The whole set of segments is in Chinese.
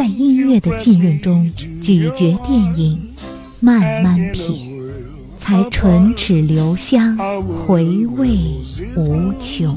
在音乐的浸润中咀嚼电影，慢慢品，才唇齿留香，回味无穷。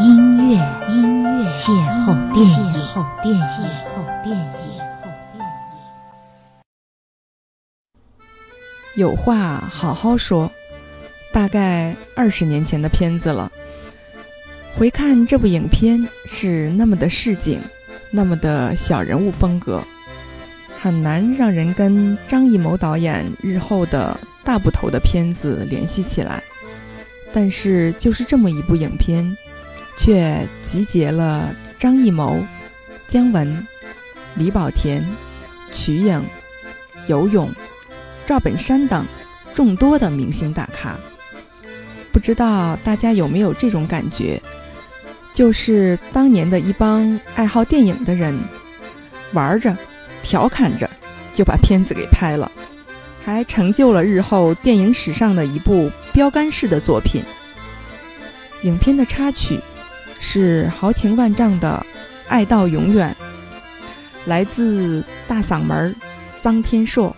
音乐，音乐，邂逅电影，邂逅电影，邂逅电影。有话好好说，大概二十年前的片子了。回看这部影片是那么的市井，那么的小人物风格，很难让人跟张艺谋导演日后的大部头的片子联系起来。但是就是这么一部影片，却集结了张艺谋、姜文、李保田、瞿颖、游泳。赵本山等众多的明星大咖，不知道大家有没有这种感觉？就是当年的一帮爱好电影的人，玩着、调侃着，就把片子给拍了，还成就了日后电影史上的一部标杆式的作品。影片的插曲是豪情万丈的《爱到永远》，来自大嗓门臧天朔。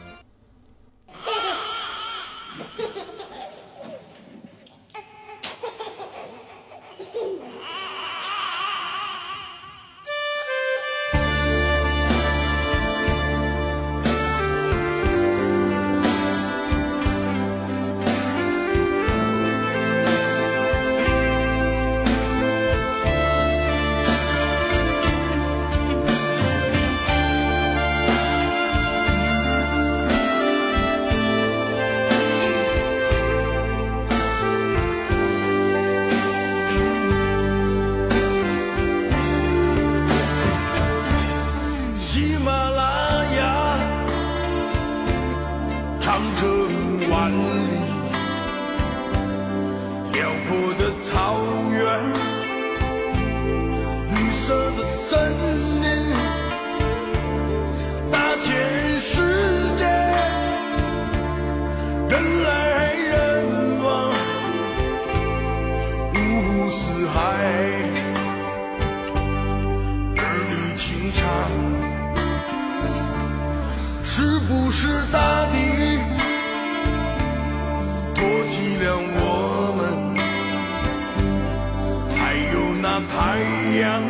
太阳，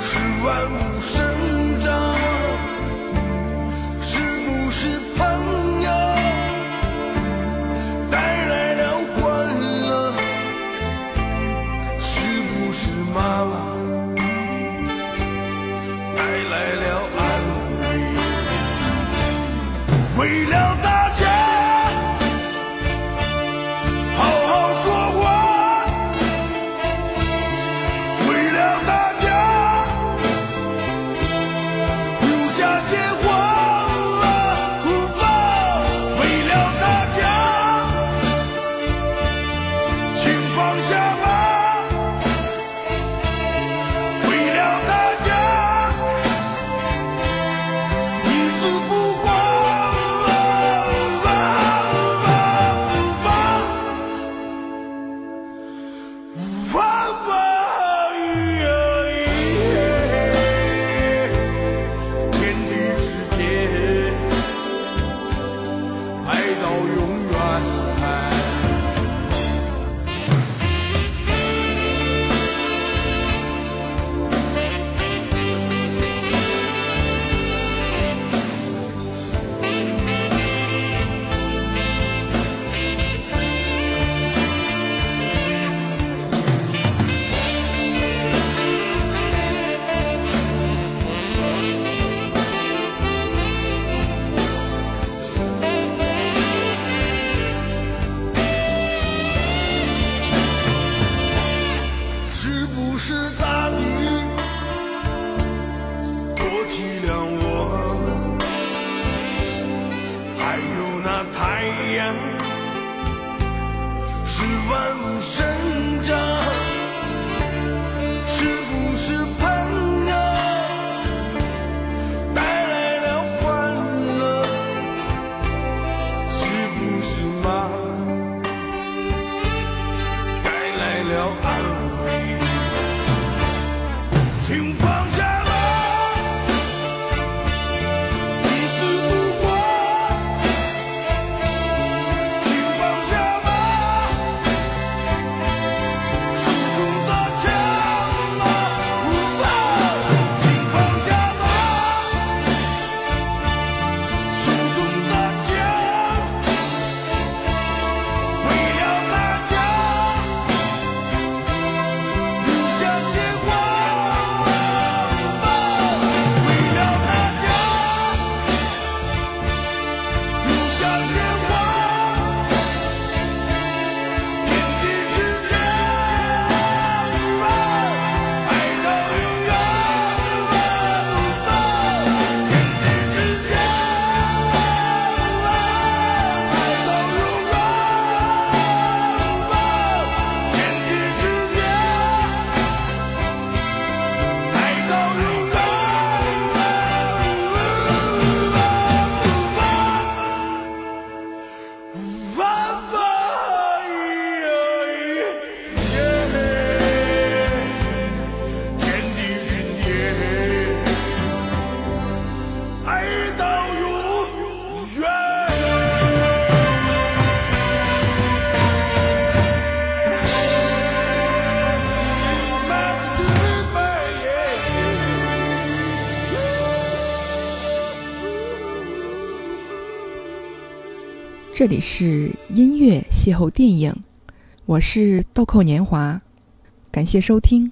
是万物生是万物生长，是不是朋友带来了欢乐？是不是妈带来了安这里是音乐邂逅电影，我是豆蔻年华，感谢收听。